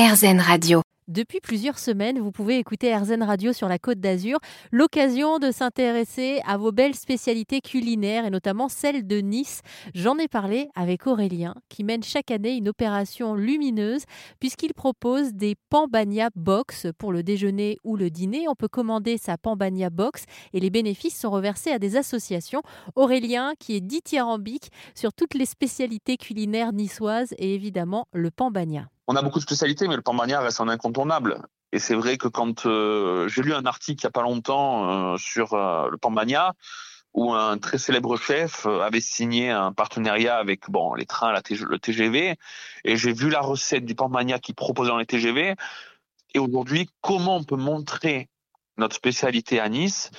RZN Radio. Depuis plusieurs semaines, vous pouvez écouter RZN Radio sur la Côte d'Azur, l'occasion de s'intéresser à vos belles spécialités culinaires et notamment celle de Nice. J'en ai parlé avec Aurélien qui mène chaque année une opération lumineuse puisqu'il propose des Pambagna Box pour le déjeuner ou le dîner. On peut commander sa Pambagna Box et les bénéfices sont reversés à des associations. Aurélien qui est dithyrambique sur toutes les spécialités culinaires niçoises et évidemment le Pambagna on a beaucoup de spécialités, mais le Pambagna reste un incontournable. Et c'est vrai que quand euh, j'ai lu un article il n'y a pas longtemps euh, sur euh, le Pambagna, où un très célèbre chef avait signé un partenariat avec bon les trains, la le TGV, et j'ai vu la recette du Pambagna qui proposait dans les TGV. Et aujourd'hui, comment on peut montrer notre spécialité à Nice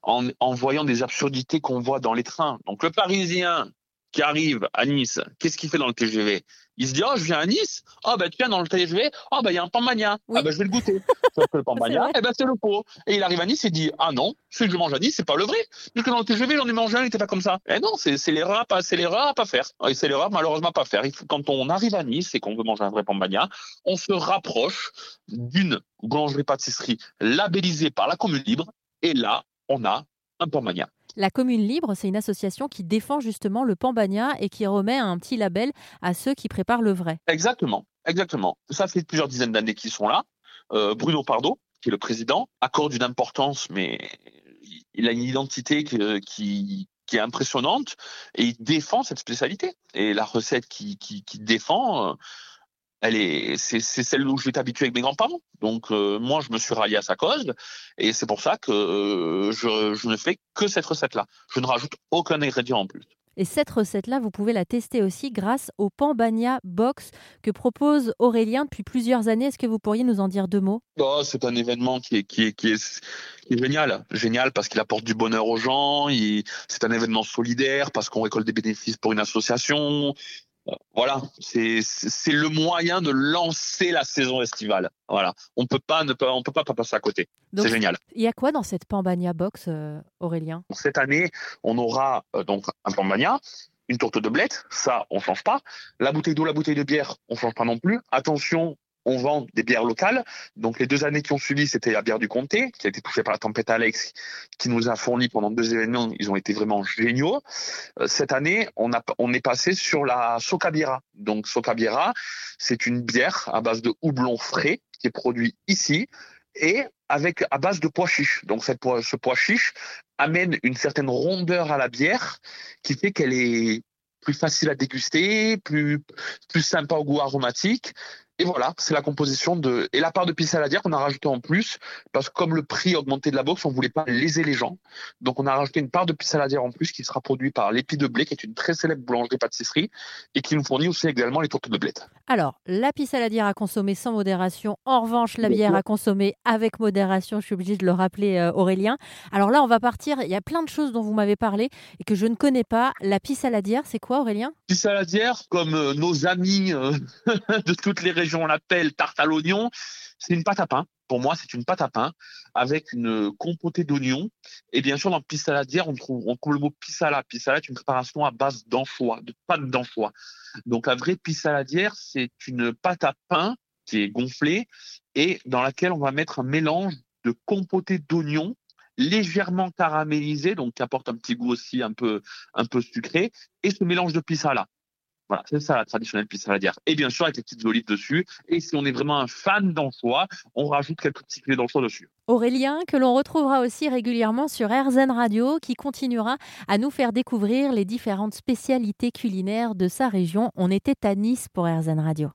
en, en voyant des absurdités qu'on voit dans les trains? Donc le Parisien qui arrive à Nice, qu'est-ce qu'il fait dans le TGV Il se dit oh je viens à Nice, oh ben tiens dans le TGV, oh ben il y a un Pambagna, ah ben je vais le goûter. Sauf que le Pambagna, eh ben c'est le pot. Et il arrive à Nice et dit ah non, celui que je mange à Nice c'est pas le vrai, puisque dans le TGV j'en ai mangé un, il était pas comme ça. Eh non, c'est l'erreur à pas, c'est l'erreur à pas faire. Et c'est l'erreur malheureusement à pas faire. quand on arrive à Nice et qu'on veut manger un vrai Pambagna, on se rapproche d'une boulangerie pâtisserie labellisée par la Commune Libre, et là on a un Pambagna. La Commune Libre, c'est une association qui défend justement le Pambagna et qui remet un petit label à ceux qui préparent le vrai. Exactement, exactement. Ça fait plusieurs dizaines d'années qu'ils sont là. Euh, Bruno Pardo, qui est le président, accorde une importance, mais il a une identité qui, est impressionnante et il défend cette spécialité. Et la recette qu'il qui, qui défend, euh, elle est, c'est, celle où je vais habitué avec mes grands-parents. Donc euh, moi, je me suis rallié à sa cause, et c'est pour ça que euh, je, ne fais que cette recette-là. Je ne rajoute aucun ingrédient en plus. Et cette recette-là, vous pouvez la tester aussi grâce au Pambagna Box que propose Aurélien depuis plusieurs années. Est-ce que vous pourriez nous en dire deux mots? Oh, C'est un événement qui est, qui est, qui est, génial. Génial parce qu'il apporte du bonheur aux gens. C'est un événement solidaire parce qu'on récolte des bénéfices pour une association voilà, c'est le moyen de lancer la saison estivale. Voilà, on peut pas ne pas on peut pas, passer à côté. C'est génial. Il y a quoi dans cette Pambagna box, euh, Aurélien? Cette année, on aura euh, donc un Pambagna, une tourte de blette, ça on change pas. La bouteille d'eau, la bouteille de bière, on change pas non plus. Attention, on vend des bières locales. Donc les deux années qui ont suivi, c'était la bière du comté, qui a été touchée par la tempête Alex, qui nous a fourni pendant deux événements. Ils ont été vraiment géniaux. Euh, cette année, on, a, on est passé sur la Socabira. Donc Socabira, c'est une bière à base de houblon frais qui est produit ici et avec à base de pois chiches. Donc cette ce pois chiche amène une certaine rondeur à la bière qui fait qu'elle est plus facile à déguster, plus plus sympa au goût aromatique et voilà, c'est la composition de et la part de pisse saladière qu'on a rajouté en plus parce que comme le prix augmenté de la box, on voulait pas léser les gens. Donc on a rajouté une part de pisse saladière en plus qui sera produite par l'Épi de Blé qui est une très célèbre boulangerie pâtisserie et qui nous fournit aussi également les tourtes de blé. Alors, la pisse saladière à consommer sans modération. En revanche, la bière à consommer avec modération, je suis obligée de le rappeler euh, Aurélien. Alors là, on va partir, il y a plein de choses dont vous m'avez parlé et que je ne connais pas. La pisse saladière, c'est quoi Aurélien? Pisse saladière comme euh, nos amis euh, de toutes les régions on l'appelle tarte à l'oignon. C'est une pâte à pain. Pour moi, c'est une pâte à pain avec une compotée d'oignons. Et bien sûr, dans pissaladière, on trouve, on trouve le mot pissala. Pissala est une préparation à base d'anchois, de pâte d'anchois. Donc, la vraie pissaladière, c'est une pâte à pain qui est gonflée et dans laquelle on va mettre un mélange de compotée d'oignons légèrement caramélisé, donc qui apporte un petit goût aussi un peu, un peu sucré, et ce mélange de pissala. Voilà, c'est ça la traditionnelle pizza saladière. Et bien sûr, avec les petites olives dessus. Et si on est vraiment un fan d'anchois, on rajoute quelques petits filets d'anchois dessus. Aurélien, que l'on retrouvera aussi régulièrement sur RZN Radio, qui continuera à nous faire découvrir les différentes spécialités culinaires de sa région. On était à Nice pour RZN Radio.